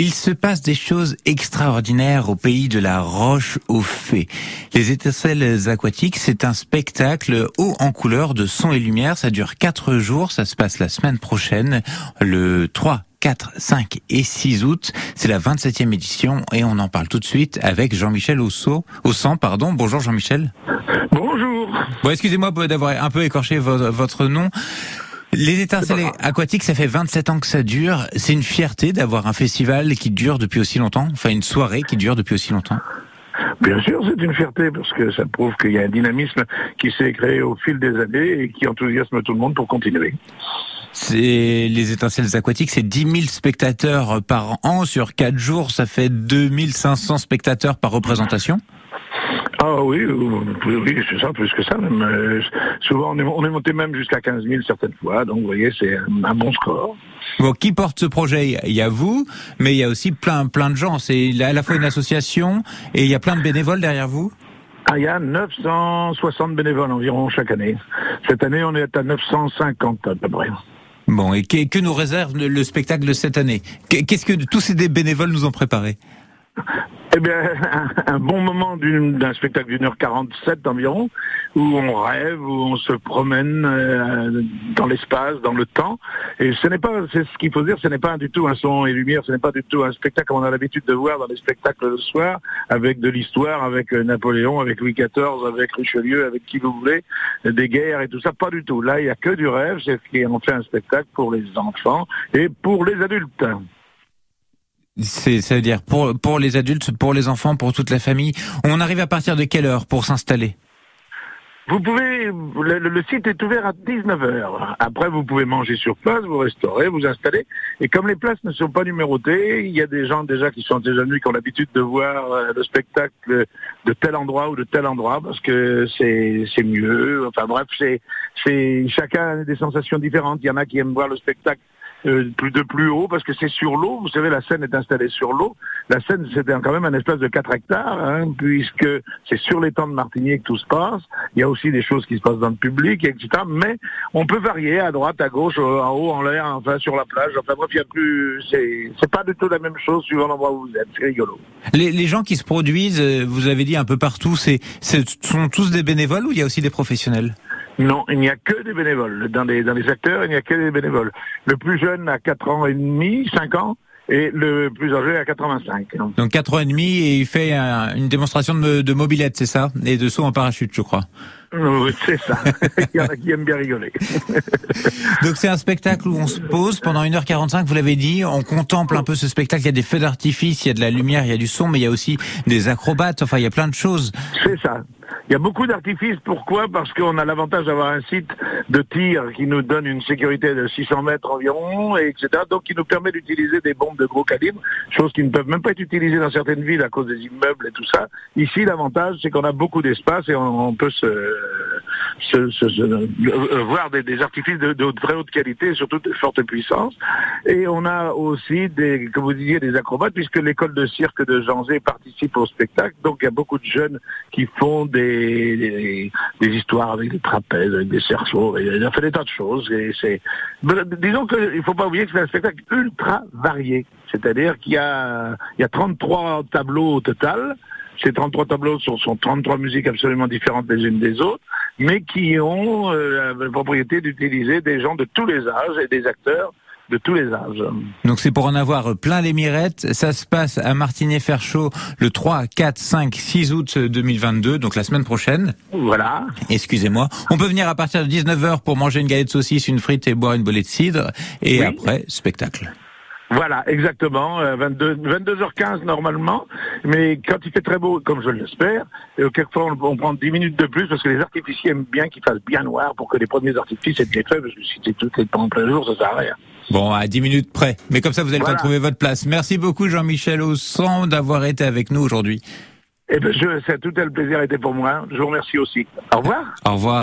Il se passe des choses extraordinaires au pays de la roche aux fées. Les étincelles aquatiques, c'est un spectacle haut en couleur de son et lumière. Ça dure quatre jours. Ça se passe la semaine prochaine, le 3, 4, 5 et 6 août. C'est la 27e édition et on en parle tout de suite avec Jean-Michel Osso, Ossan, pardon. Bonjour Jean-Michel. Bonjour. Bon, excusez-moi d'avoir un peu écorché votre, votre nom. Les étincelles aquatiques, ça fait 27 ans que ça dure. C'est une fierté d'avoir un festival qui dure depuis aussi longtemps, enfin une soirée qui dure depuis aussi longtemps. Bien sûr, c'est une fierté parce que ça prouve qu'il y a un dynamisme qui s'est créé au fil des années et qui enthousiasme tout le monde pour continuer. C'est les étincelles aquatiques, c'est 10 000 spectateurs par an sur 4 jours, ça fait 2500 spectateurs par représentation. Ah oui, oui, c'est ça, plus que ça. Même. Euh, souvent, on est, on est, monté même jusqu'à 15 000 certaines fois. Donc, vous voyez, c'est un, bon score. Bon, qui porte ce projet? Il y a vous, mais il y a aussi plein, plein de gens. C'est à la fois une association et il y a plein de bénévoles derrière vous ah, il y a 960 bénévoles environ chaque année. Cette année, on est à 950 à peu près. Bon, et que, que nous réserve le spectacle de cette année? Qu'est-ce que tous ces bénévoles nous ont préparé eh bien, un, bon moment d'un spectacle d'une heure 47 environ, où on rêve, où on se promène euh, dans l'espace, dans le temps. Et ce n'est pas, c'est ce qu'il faut dire, ce n'est pas du tout un son et lumière, ce n'est pas du tout un spectacle comme on a l'habitude de voir dans les spectacles le soir, avec de l'histoire, avec euh, Napoléon, avec Louis XIV, avec Richelieu, avec qui vous voulez, des guerres et tout ça. Pas du tout. Là, il n'y a que du rêve. C'est ce qui en fait un spectacle pour les enfants et pour les adultes. C'est, ça veut dire pour, pour les adultes, pour les enfants, pour toute la famille. On arrive à partir de quelle heure pour s'installer? Vous pouvez, le, site est ouvert à 19h. Après, vous pouvez manger sur place, vous restaurer, vous installer. Et comme les places ne sont pas numérotées, il y a des gens déjà qui sont déjà venus, qui ont l'habitude de voir euh, le spectacle de tel endroit ou de tel endroit, parce que c'est, c'est mieux. Enfin bref, c'est, c'est, chacun a des sensations différentes. Il y en a qui aiment voir le spectacle euh, plus de plus haut parce que c'est sur l'eau. Vous savez, la scène est installée sur l'eau. La scène, c'était quand même un espace de 4 hectares, hein, puisque c'est sur les temps de Martinique que tout se passe. Il y a aussi des choses qui se passent dans le public, etc. Mais on peut varier à droite, à gauche, en haut, en l'air, enfin sur la plage. Enfin bref, il y a plus. C'est pas du tout la même chose suivant l'endroit où vous êtes. C'est rigolo. Les, les, gens qui se produisent, euh, vous avez dit un peu partout, c'est sont tous des bénévoles ou il y a aussi des professionnels? Non, il n'y a que des bénévoles. Dans les, dans les acteurs, il n'y a que des bénévoles. Le plus jeune a 4 ans et demi, 5 ans, et le plus âgé a 85. Donc 4 ans et demi, et il fait une démonstration de, de mobilette, c'est ça? Et de saut en parachute, je crois. Oui, c'est ça. il y en a qui aiment bien rigoler. Donc c'est un spectacle où on se pose pendant 1h45, vous l'avez dit, on contemple un peu ce spectacle, il y a des feux d'artifice, il y a de la lumière, il y a du son, mais il y a aussi des acrobates, enfin il y a plein de choses. C'est ça. Il y a beaucoup d'artifices. Pourquoi? Parce qu'on a l'avantage d'avoir un site de tir qui nous donne une sécurité de 600 mètres environ, et etc. Donc qui nous permet d'utiliser des bombes de gros calibre, choses qui ne peuvent même pas être utilisées dans certaines villes à cause des immeubles et tout ça. Ici, l'avantage, c'est qu'on a beaucoup d'espace et on, peut se, se, voir des, artifices de, de, très haute qualité, surtout de forte puissance. Et on a aussi des, comme vous disiez, des acrobates, puisque l'école de cirque de Janzé participe au spectacle. Donc il y a beaucoup de jeunes qui font des des, histoires avec des trapèzes, avec des cerceaux, il a fait des tas de choses. Et disons qu'il ne faut pas oublier que c'est un spectacle ultra varié. C'est-à-dire qu'il y a, y a 33 tableaux au total. Ces 33 tableaux sont, sont 33 musiques absolument différentes les unes des autres, mais qui ont euh, la propriété d'utiliser des gens de tous les âges et des acteurs de tous les âges. Donc c'est pour en avoir plein les mirettes. Ça se passe à Martinet-Ferchaud le 3, 4, 5, 6 août 2022, donc la semaine prochaine. Voilà. Excusez-moi. On peut venir à partir de 19h pour manger une galette de saucisse, une frite et boire une bolée de cidre. Et après, spectacle. Voilà, exactement. 22, euh, 22h15 normalement, mais quand il fait très beau, comme je l'espère, euh, quelquefois on, on, prend 10 minutes de plus parce que les artificiers aiment bien qu'il fasse bien noir pour que les premiers artifices aient bien fait, parce que si c'est tout en plein jour, ça sert à rien. Bon, à 10 minutes près. Mais comme ça, vous allez pas trouver votre place. Merci beaucoup, Jean-Michel Aussan, d'avoir été avec nous aujourd'hui. Eh bien, je, c'est tout le plaisir était pour moi. Je vous remercie aussi. Au revoir. Au revoir.